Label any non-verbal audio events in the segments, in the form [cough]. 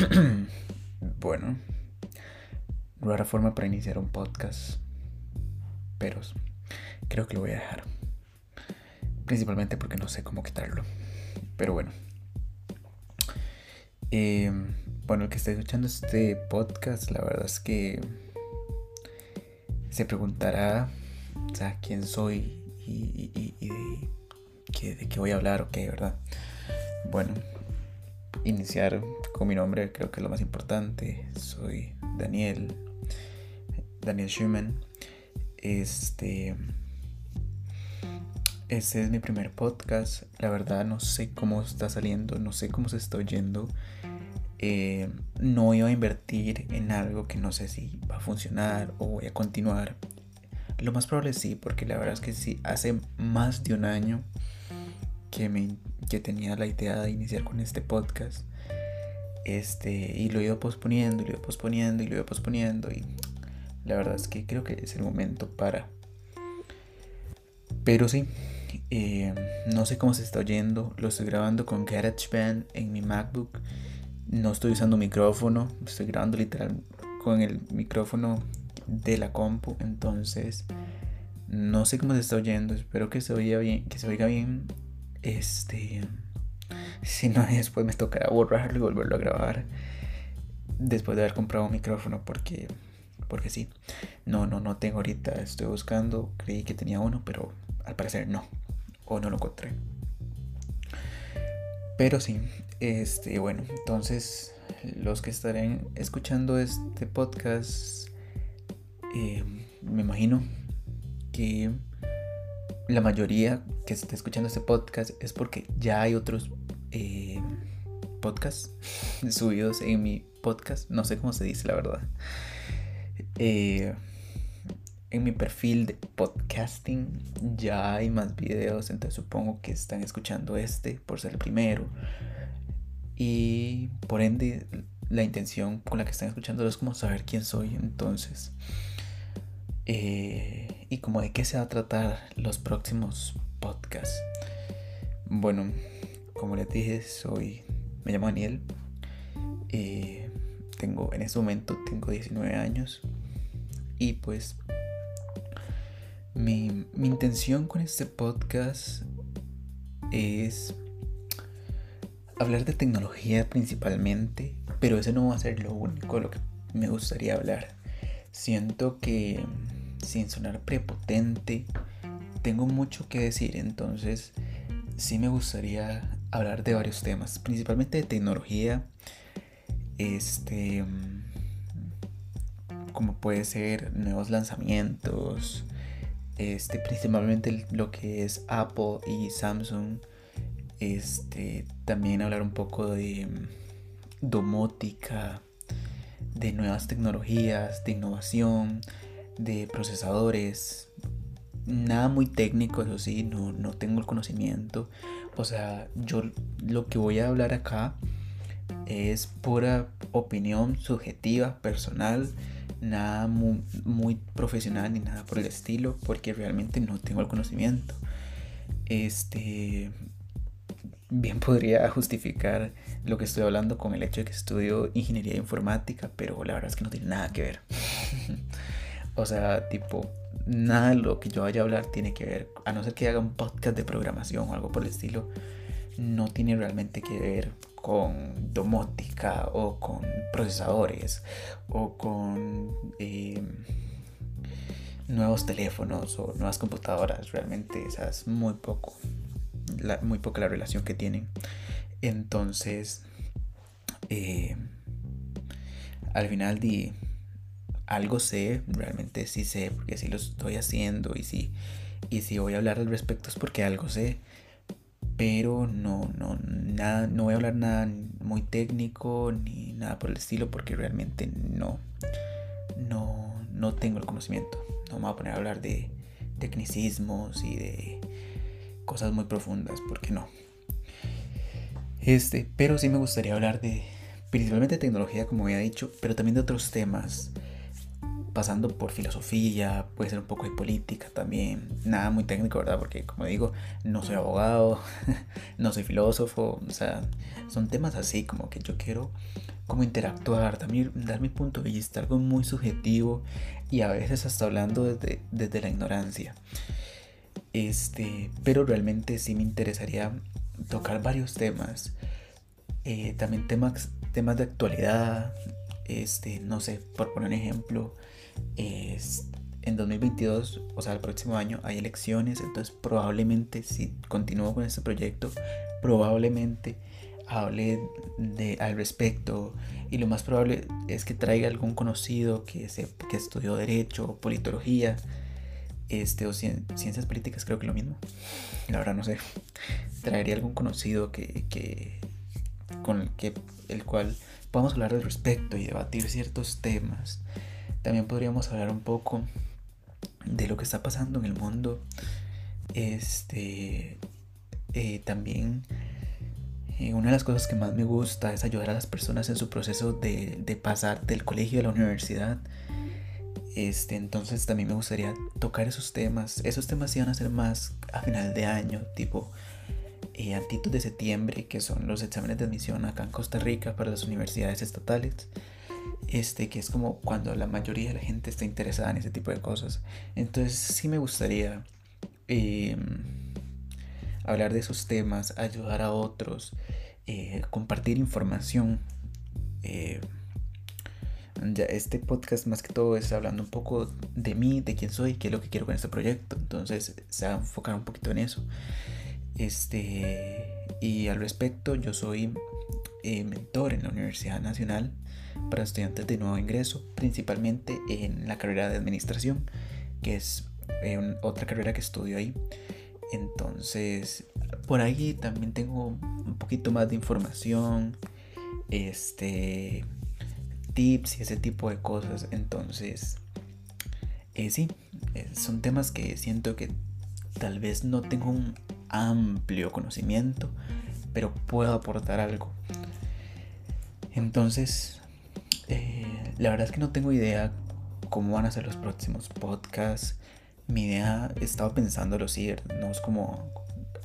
[clears throat] bueno, rara forma para iniciar un podcast, pero creo que lo voy a dejar. Principalmente porque no sé cómo quitarlo. Pero bueno. Em, bueno, el que está escuchando este podcast, la verdad es que se preguntará, o sea, quién soy y, de, qué voy a hablar, ok, ¿verdad? Bueno, iniciar con mi nombre creo que es lo más importante. Soy Daniel, Daniel Schumann. Este, este es mi primer podcast. La verdad no sé cómo está saliendo, no sé cómo se está oyendo. Eh, no iba a invertir en algo que no sé si va a funcionar o voy a continuar. Lo más probable sí, porque la verdad es que sí, hace más de un año que, me, que tenía la idea de iniciar con este podcast. Este, y lo iba posponiendo, y lo iba posponiendo, y lo iba posponiendo. Y la verdad es que creo que es el momento para. Pero sí, eh, no sé cómo se está oyendo. Lo estoy grabando con GarageBand en mi MacBook. No estoy usando micrófono. Estoy grabando literal con el micrófono de la compu. Entonces, no sé cómo se está oyendo. Espero que se oiga bien. Que se oiga bien. Este. Si no, [laughs] después me tocará borrarlo y volverlo a grabar. Después de haber comprado un micrófono. Porque. Porque sí. No, no, no tengo ahorita. Estoy buscando. Creí que tenía uno, pero al parecer no. O no lo encontré. Pero sí. Este, bueno, entonces. Los que estarán escuchando este podcast. Eh, me imagino que la mayoría que está escuchando este podcast es porque ya hay otros eh, podcasts [laughs] subidos en mi podcast. No sé cómo se dice, la verdad. Eh, en mi perfil de podcasting ya hay más videos, entonces supongo que están escuchando este por ser el primero. Y por ende, la intención con la que están escuchando es como saber quién soy. Entonces, eh, y como de qué se va a tratar los próximos podcasts. Bueno, como les dije, soy, me llamo Daniel. Eh, tengo, en este momento tengo 19 años. Y pues mi, mi intención con este podcast es hablar de tecnología principalmente, pero eso no va a ser lo único de lo que me gustaría hablar. Siento que sin sonar prepotente, tengo mucho que decir, entonces sí me gustaría hablar de varios temas, principalmente de tecnología, este, como puede ser nuevos lanzamientos, este, principalmente lo que es Apple y Samsung, este, también hablar un poco de domótica, de nuevas tecnologías, de innovación, de procesadores. Nada muy técnico, eso sí, no, no tengo el conocimiento. O sea, yo lo que voy a hablar acá es pura opinión subjetiva, personal, nada muy, profesional ni nada por el estilo, porque realmente no tengo el conocimiento. Este, bien [laughs] podría justificar lo que estoy hablando con el hecho de que estudio ingeniería informática, pero la verdad es que no tiene nada que ver. [laughs] o sea, tipo, nada de lo que yo vaya a hablar tiene que ver, a no ser que haga un podcast de programación o algo por el estilo, no tiene realmente que ver con domótica o con procesadores o con eh, nuevos teléfonos o nuevas computadoras. Realmente esa es muy poco, muy poca la relación que tienen. Entonces, eh, al final de algo sé, realmente sí sé, porque sí lo estoy haciendo y si, y si voy a hablar al respecto es porque algo sé. Pero no, no, nada, no voy a hablar nada muy técnico ni nada por el estilo porque realmente no, no, no tengo el conocimiento. No me voy a poner a hablar de tecnicismos y de cosas muy profundas porque no. Este, pero sí me gustaría hablar de principalmente tecnología como había dicho, pero también de otros temas pasando por filosofía, puede ser un poco de política también, nada muy técnico, ¿verdad? Porque como digo, no soy abogado, [laughs] no soy filósofo, o sea, son temas así como que yo quiero como interactuar, también dar mi punto de vista, algo muy subjetivo y a veces hasta hablando desde, desde la ignorancia. Este, pero realmente sí me interesaría tocar varios temas, eh, también temas, temas de actualidad, este, no sé, por poner un ejemplo, es, en 2022, o sea, el próximo año hay elecciones, entonces probablemente si continúo con este proyecto, probablemente hable de, al respecto y lo más probable es que traiga algún conocido que, se, que estudió derecho, politología, este, o ciencias políticas, creo que lo mismo. La verdad no sé. Traería algún conocido que, que con el que el cual podamos hablar al respecto y debatir ciertos temas. También podríamos hablar un poco de lo que está pasando en el mundo. Este eh, también eh, una de las cosas que más me gusta es ayudar a las personas en su proceso de, pasar del colegio a la universidad. Este, entonces también me gustaría tocar esos temas. Esos temas iban a ser más a final de año, tipo eh, de septiembre, que son los exámenes de admisión acá en Costa Rica para las universidades estatales. Este, que es como cuando la mayoría de la gente está interesada en ese tipo de cosas. Entonces sí me gustaría em, hablar de esos temas, ayudar a otros, eh, compartir información. Eh, ya este podcast más que todo es hablando un poco de mí, de quién soy, qué es lo que quiero con este proyecto. Entonces se va a enfocar un poquito en eso. Este, y al respecto, yo soy eh, mentor en la Universidad Nacional para estudiantes de nuevo ingreso, principalmente en la carrera de administración, que es eh, otra carrera que estudio ahí. Entonces, por ahí también tengo un poquito más de información, este, tips y ese tipo de cosas. Entonces, eh, sí, eh, son temas que siento que tal vez no tengo un amplio conocimiento, pero puedo aportar algo. Entonces, eh, la verdad es que no tengo idea cómo van a ser los próximos podcasts. Mi idea, he estado pensándolo, sí, no es como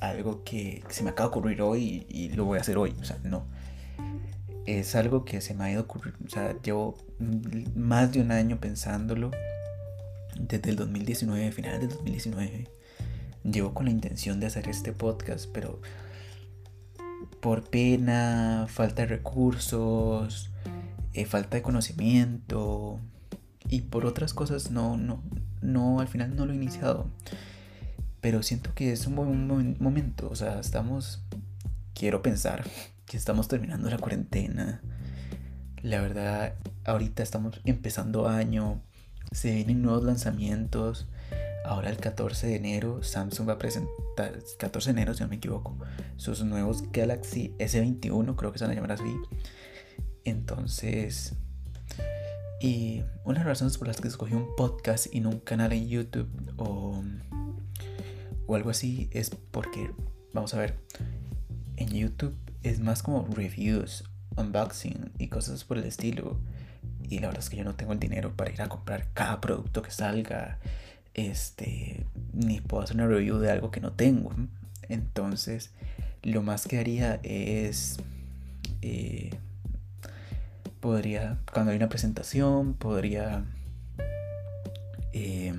algo que se me acaba de ocurrir hoy y, lo voy a hacer hoy. O sea, no es algo que se me ha ido ocurriendo, o sea, llevo más de un año pensándolo, desde el 2019, finales del 2019, llevo con la intención de hacer este podcast, pero por pena, falta de recursos, eh, falta de conocimiento y por otras cosas no, no, no, al final no lo he iniciado. Pero siento que es un buen momento, o sea, estamos, quiero pensar que estamos terminando la cuarentena. La verdad, ahorita estamos empezando año, se vienen nuevos lanzamientos. Ahora el 14 de enero Samsung va a presentar, 14 de enero si no me equivoco, sus nuevos Galaxy S21, creo que se van a llamar así. Entonces, y una de las razones por las que escogí un podcast y no un canal en YouTube o, o algo así es porque, vamos a ver, en YouTube es más como reviews, unboxing y cosas por el estilo. Y la verdad es que yo no tengo el dinero para ir a comprar cada producto que salga. Este, ni puedo hacer una review de algo que no tengo. Entonces, lo más que haría es. Eh, podría, cuando hay una presentación, podría. Eh,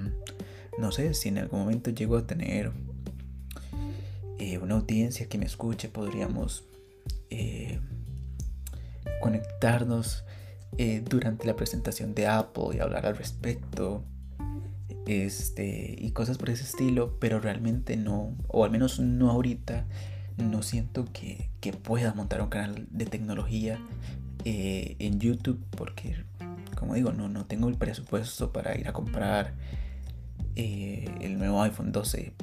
no sé, si en algún momento llego a tener eh, una audiencia que me escuche, podríamos eh, conectarnos durante la presentación de Apple y hablar al respecto este, y cosas por ese estilo, pero realmente no, o al menos no ahorita, no siento que, pueda montar un canal de tecnología eh, en YouTube porque, como digo, no, no tengo el presupuesto para ir a comprar el nuevo iPhone 12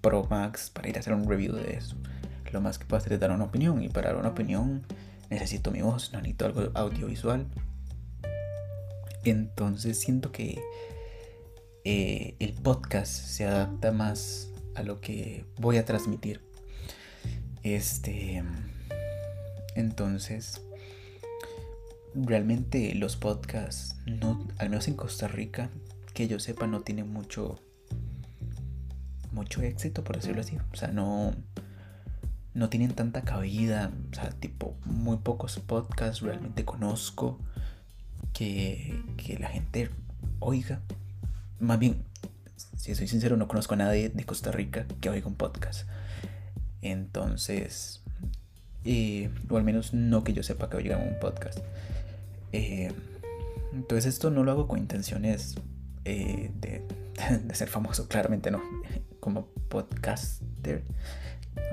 Pro Max para ir a hacer un review de eso lo más que puedo hacer es dar una opinión. Y para dar una opinión necesito mi voz, necesito algo audiovisual. Entonces siento que eh, el podcast se adapta más a lo que voy a transmitir. Este. Entonces. Realmente los podcasts, no, al menos en Costa Rica, que yo sepa, no tienen mucho, mucho éxito, por decirlo así. O sea, no, no tienen tanta cabida. O sea, tipo, muy pocos podcasts realmente conozco que, que la gente oiga. Más bien, si soy sincero, no conozco a nadie de Costa Rica que oiga un podcast. Entonces, o al menos no que yo sepa que oiga un podcast. Eh, entonces esto no lo hago con intenciones eh, de, [laughs] ser famoso, [laughs] claramente no. Como podcaster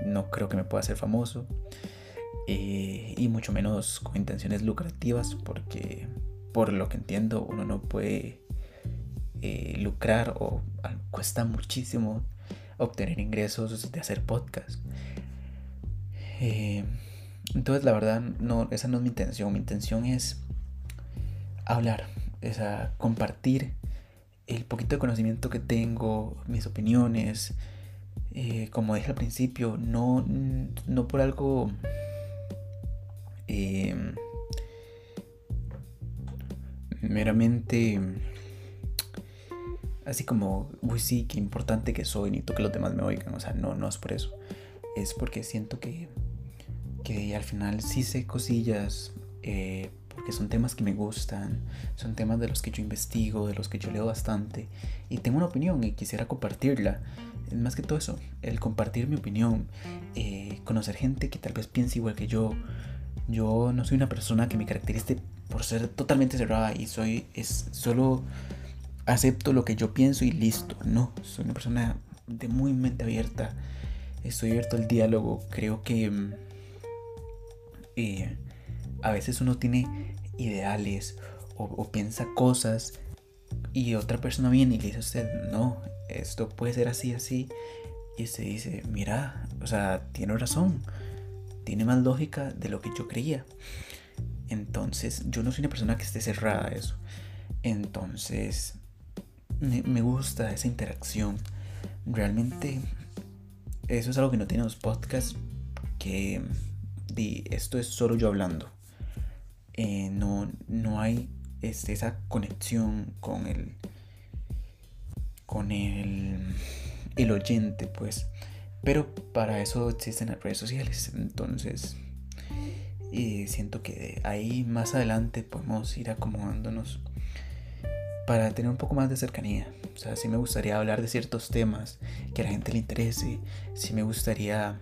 no creo que me pueda hacer famoso. Eh, y mucho menos con intenciones lucrativas porque por lo que entiendo uno no puede lucrar o cuesta muchísimo obtener ingresos de hacer podcast. entonces la verdad no, esa no es mi intención. Mi intención es hablar, es a compartir el poquito de conocimiento que tengo, mis opiniones. Eh, como dije al principio, no, no por algo em, meramente así como, uy, sí, qué importante que soy, necesito que los demás me oigan. O sea, no, no es por eso. Es porque siento que, que al final sí sé cosillas eh, porque son temas que me gustan, son temas de los que yo investigo, de los que yo leo bastante y tengo una opinión y quisiera compartirla. Más que todo eso, el compartir mi opinión, eh, conocer gente que tal vez piense igual que yo. Yo no soy una persona que me caracterice por ser totalmente cerrada y soy es solo acepto lo que yo pienso y listo. No, soy una persona de muy mente abierta. Estoy abierto al diálogo. Creo que mm, eh, a veces uno tiene ideales o, piensa cosas y otra persona viene y le dice a usted, no, esto puede ser así, así. Y usted dice, mira, o sea, tiene razón, tiene más lógica de lo que yo creía. Entonces, yo no soy una persona que esté cerrada a eso. Entonces, me, gusta esa interacción. Realmente, eso es algo que no tiene los podcasts, que di, esto es solo yo hablando. Eh, no, no hay este, esa conexión con el con el, el oyente pues pero para eso existen las redes sociales entonces y siento que ahí más adelante podemos ir acomodándonos para tener un poco más de cercanía. O sea, sí me gustaría hablar de ciertos temas que a la gente le interese. Sí me gustaría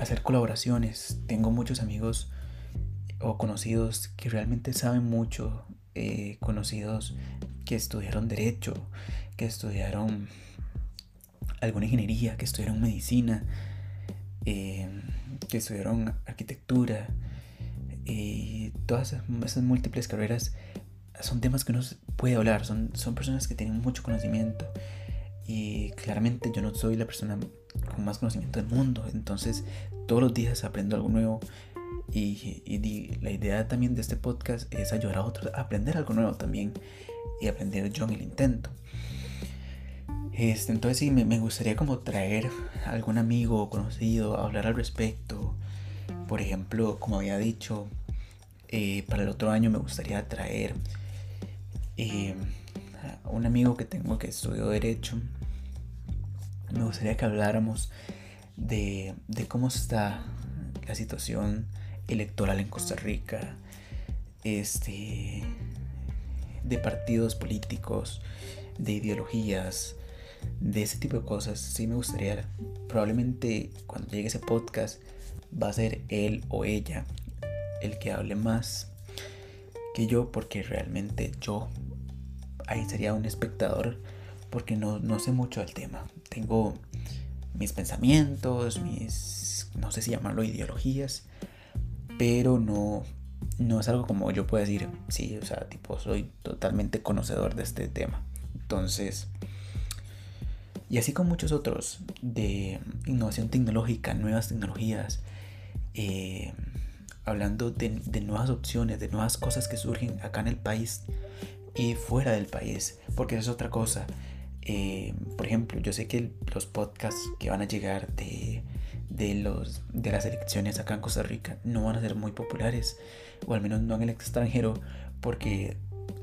hacer colaboraciones. Tengo muchos amigos o conocidos que realmente saben mucho, eh, conocidos que estudiaron derecho, que estudiaron alguna ingeniería, que estudiaron medicina, eh, que estudiaron arquitectura, y todas esas, múltiples carreras son temas que uno puede hablar, son, son personas que tienen mucho conocimiento y claramente yo no soy la persona con más conocimiento del mundo, entonces todos los días aprendo algo nuevo y, la idea también de este podcast es ayudar a otros a aprender algo nuevo también y aprender yo en el intento. Este, entonces sí, me, gustaría como traer algún amigo conocido a hablar al respecto. Por ejemplo, como había dicho, eh, para el otro año me gustaría traer eh, a un amigo que tengo que estudió Derecho. Me gustaría que habláramos de cómo está la situación electoral en Costa Rica, este, de partidos políticos, de ideologías, de ese tipo de cosas. Sí me gustaría, probablemente cuando llegue ese podcast va a ser él o ella el que hable más que yo, porque realmente yo ahí sería un espectador, porque no, no sé mucho del tema. Tengo mis pensamientos, mis, no sé si llamarlo ideologías, pero no, no es algo como yo pueda decir, sí, o sea, tipo, soy totalmente conocedor de este tema. Entonces, y así con muchos otros de innovación tecnológica, nuevas tecnologías, eh, hablando de, de, nuevas opciones, de nuevas cosas que surgen acá en el país y fuera del país, porque es otra cosa. Eh, por ejemplo, yo sé que los podcasts que van a llegar de de, los, de las elecciones acá en Costa Rica no van a ser muy populares, o al menos no en el extranjero, porque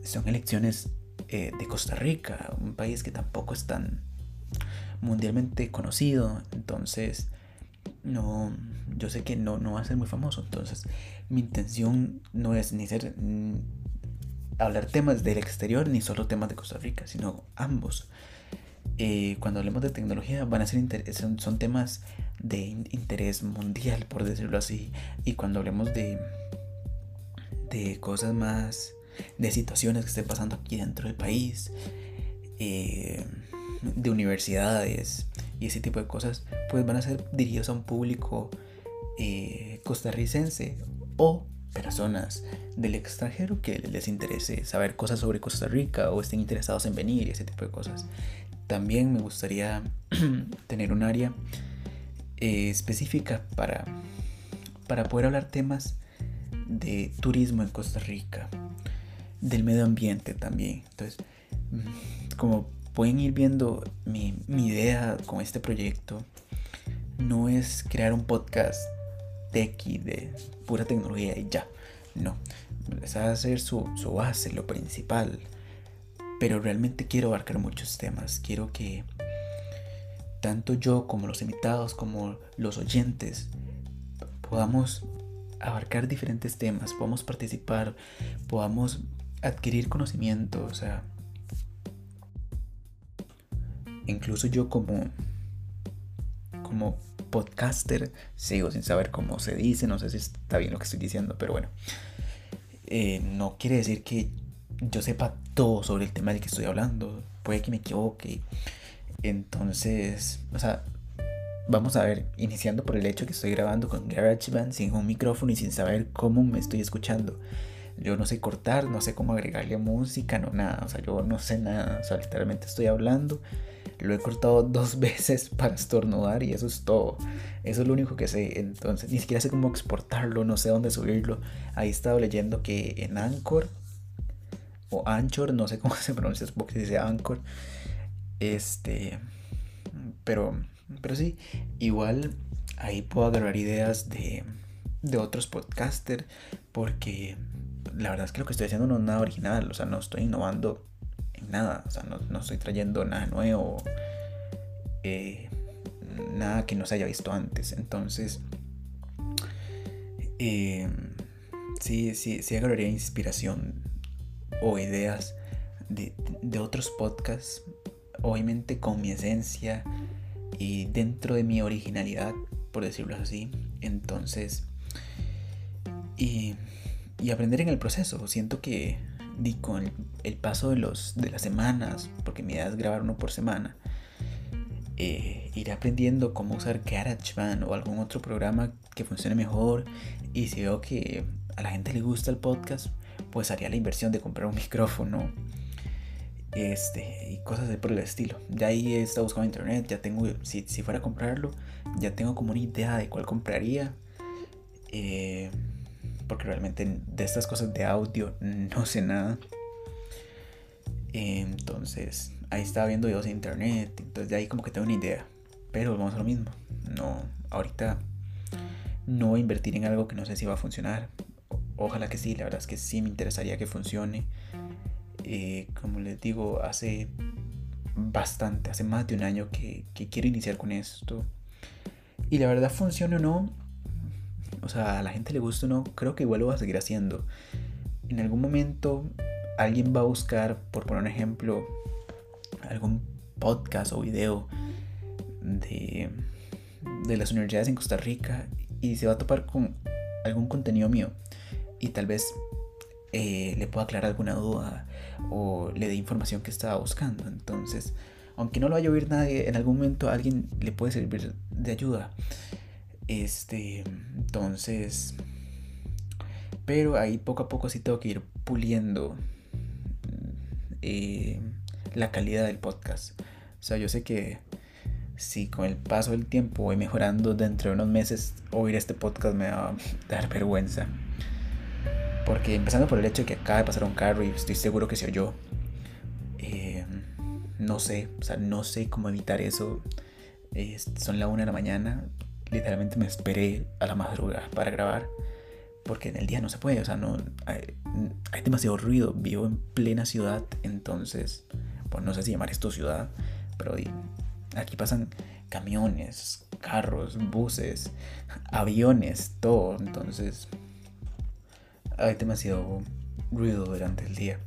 son elecciones eh, de Costa Rica, un país que tampoco es tan mundialmente conocido, entonces no, yo sé que no, no va a ser muy famoso, entonces mi intención no es ni ser mm, hablar temas del exterior ni solo temas de Costa Rica, sino ambos. Eh, cuando hablemos de tecnología van a ser son, temas de interés mundial, por decirlo así. Y cuando hablemos de, de cosas más, de situaciones que estén pasando aquí dentro del país, eh, de universidades y ese tipo de cosas, pues van a ser dirigidos a un público eh, costarricense o personas del extranjero que les interese saber cosas sobre Costa Rica o estén interesados en venir y ese tipo de cosas. También me gustaría [clears throat] tener un área eh, específica para, para poder hablar temas de turismo en Costa Rica, del medio ambiente también. Entonces, mm, como pueden ir viendo, mi, mi idea con este proyecto no es crear un podcast techy de pura tecnología y ya. No, esa va a ser su, su base, lo principal. Pero realmente quiero abarcar muchos temas. Quiero que tanto yo como los invitados, como los oyentes, podamos abarcar diferentes temas, podamos participar, podamos adquirir conocimiento, o sea, incluso yo como como podcaster sigo sin saber cómo se dice, no sé si está bien lo que estoy diciendo, pero bueno, eh, no quiere decir que yo sepa todo sobre el tema del que estoy hablando, puede que me equivoque, entonces, o sea, vamos a ver, iniciando por el hecho que estoy grabando con GarageBand sin un micrófono y sin saber cómo me estoy escuchando. Yo no sé cortar, no sé cómo agregarle música, no nada, o sea, yo no sé nada, o sea, literalmente estoy hablando. Lo he cortado [laughs] dos veces para estornudar y eso es todo. Eso es lo único que sé. Entonces, ni siquiera sé cómo exportarlo, no sé dónde subirlo. Ahí he estado leyendo que en Anchor o Anchor, no sé cómo [laughs] se pronuncia, porque dice Anchor. Este, pero, pero sí, igual ahí puedo agarrar ideas de, de otros podcasters, porque la verdad es que lo que estoy haciendo no es nada original, o sea, no estoy innovando en nada, o sea, no, no estoy trayendo nada nuevo, eh, nada que no se haya visto antes, entonces, eh, sí, sí, sí agarraría inspiración o ideas de, de otros podcasts obviamente con mi esencia y dentro de mi originalidad, por decirlo así. Entonces, y, y aprender en el proceso. Siento que di con el, paso de, los, de las semanas, porque mi idea es grabar uno por semana, eh, aprendiendo cómo usar GarageBand o algún otro programa que funcione mejor. Y si veo que a la gente le gusta el podcast, pues haría la inversión de comprar un [laughs] micrófono este, y cosas de por el estilo. Ya ahí he estado buscando internet, ya tengo, si, si, fuera a comprarlo, ya tengo como una idea de cuál compraría. Eh, porque realmente de estas cosas de audio no sé nada. entonces, ahí estaba viendo videos en internet, entonces de ahí como que tengo una idea. Pero vamos a lo mismo. No, ahorita no voy a invertir en algo que no sé si va a funcionar. Ojalá que sí, la verdad es que sí me interesaría que funcione. Eh, como les digo, hace bastante, hace más de un año que, quiero iniciar con esto. Y la verdad funciona o no, o sea, a la gente le gusta o no, creo que igual lo va a seguir haciendo. En algún momento alguien va a buscar, por poner un ejemplo, algún podcast o video de, de las universidades en Costa Rica y se va a topar con algún contenido mío. Y tal vez eh, le pueda aclarar alguna duda o le dé información que estaba buscando. Entonces, aunque no lo vaya a oír nadie, en algún momento alguien le puede servir de ayuda. Este, entonces, pero ahí poco a poco sí tengo que ir puliendo eh, la calidad del podcast. O sea, yo sé que si con el paso del tiempo voy mejorando dentro de unos meses, oír este podcast me va a dar vergüenza. Porque empezando por el hecho de que acaba de pasar un carro y estoy seguro que se oyó. Eh, no sé, o sea, no sé cómo evitar eso. son la una de la mañana. literalmente me esperé a la madrugada para grabar. Porque en el día no se puede, o sea, no hay, demasiado ruido. Vivo en plena ciudad, entonces, pues no sé si llamar esto ciudad, pero aquí pasan camiones, carros, buses, aviones, todo. Entonces, hay demasiado ruido durante el día.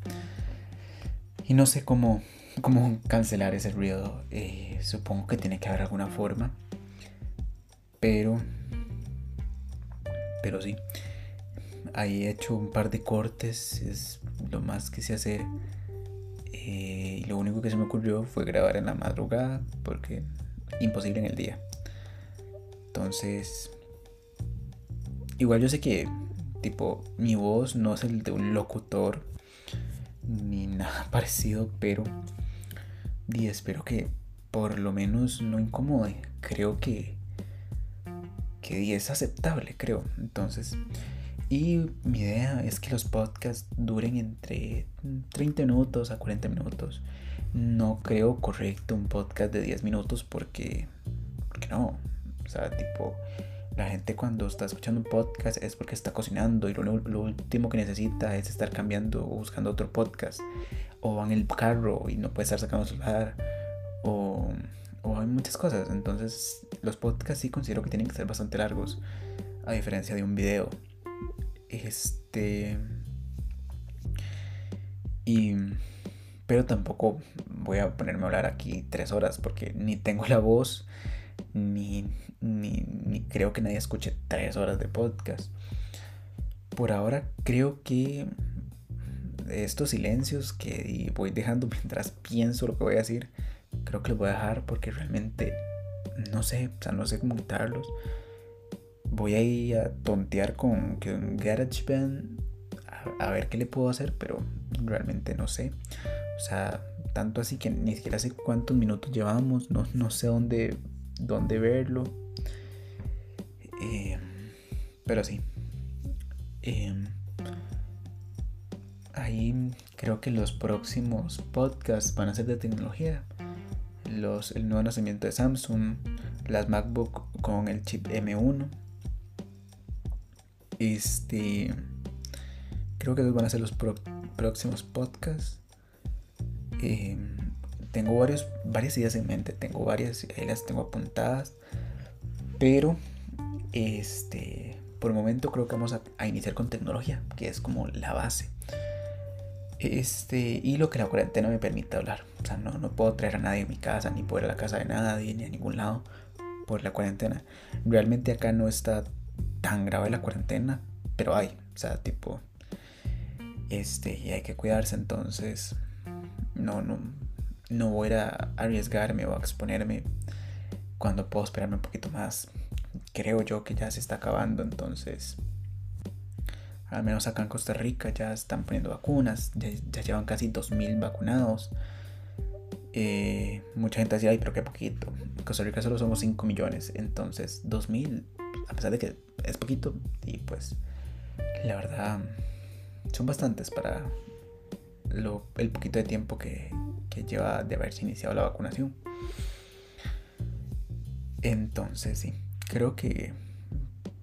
Y no sé cómo, cómo cancelar ese ruido. Eh, supongo que tiene que haber alguna forma. Pero, pero sí. Ahí he hecho un par de cortes. Es lo más que sé hacer. Eh, y lo único que se me ocurrió fue grabar en la madrugada. Porque imposible en el día. Entonces, igual yo sé que, tipo, mi voz no es el de un locutor ni [laughs] nada parecido, pero y espero que por lo menos no incomode. Creo que que es aceptable, creo. Entonces, y mi idea es que los podcasts duren entre 30 minutos a 40 minutos. No creo correcto un podcast de 10 minutos porque porque no. O sea, tipo la gente cuando está escuchando un podcast es porque está cocinando y lo, último que necesita es estar cambiando o buscando otro podcast. O va en el carro y no puede estar sacando su celular. O, o hay muchas cosas. Entonces los podcasts sí considero que tienen que ser bastante largos. A diferencia de un video. Este... Y... Pero tampoco voy a ponerme a hablar aquí tres horas porque ni tengo la voz ni, ni, creo que nadie escuche tres horas de podcast. Por ahora creo que estos silencios que voy dejando [laughs] mientras pienso lo que voy a decir, creo que los voy a dejar porque realmente no sé, o sea, no sé cómo quitarlos. Voy a ir a tontear con, con GarageBand a, a ver qué le puedo hacer, pero realmente no sé. O sea, tanto así que ni siquiera sé cuántos minutos llevamos, no, no sé dónde dónde verlo. Pero sí. Eh, ahí creo que los próximos podcasts van a ser de tecnología. Los, el nuevo nacimiento de Samsung, las MacBook con el chip M1. Este. Creo que esos van a ser los próximos podcasts. Eh, tengo varios, varias ideas en mente, tengo varias, ahí las tengo apuntadas, pero este, por el momento creo que vamos a, iniciar con tecnología, que es como la base. Este, y lo que la cuarentena me permite hablar. O sea, no, no puedo traer a nadie a mi casa, ni poder a la casa de nadie, ni a ningún lado por la cuarentena. Realmente acá no está tan grave la cuarentena, pero hay. O sea, tipo, este, y hay que cuidarse, entonces, no, no, no voy a arriesgarme o a exponerme cuando puedo esperarme un poquito más. Creo yo que ya se está acabando, entonces al menos acá en Costa Rica ya están poniendo vacunas, ya, llevan casi 2.000 vacunados. Eh, mucha gente decía, ay, pero qué poquito. En Costa Rica solo somos 5 millones, entonces 2.000, a pesar de que es poquito, y pues la verdad son bastantes para el poquito de tiempo que, lleva de haberse iniciado la vacunación. Entonces, sí, creo que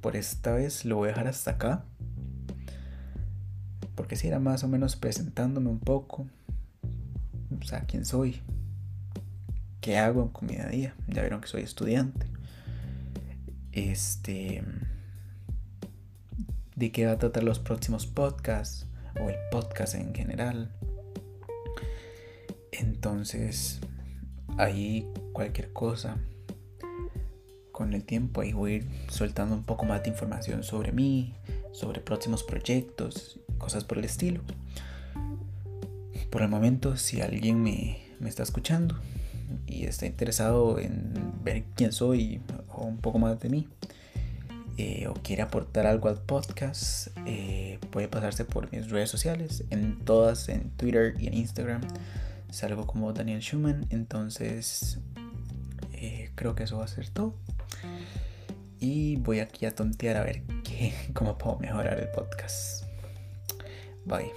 por esta vez lo voy a dejar hasta acá. Porque si era más o menos presentándome un poco. O sea, quién soy. ¿Qué hago con mi día a día? Ya vieron que soy estudiante. Este. ¿De qué va a tratar los próximos podcasts? O el podcast en general. Entonces, ahí cualquier cosa, con el tiempo ahí voy a ir soltando un poco más de información sobre mí, sobre próximos proyectos, cosas por el estilo. Por el momento, si alguien me, está escuchando y está interesado en ver quién soy o un poco más de mí, eh, o quiere aportar algo al podcast, eh, puede pasarse por mis redes sociales, en todas, en Twitter y en Instagram salgo como Daniel Schumann. Entonces, eh, creo que eso va a ser todo. Y voy aquí a tontear a ver qué, [laughs] cómo puedo mejorar el podcast. Bye.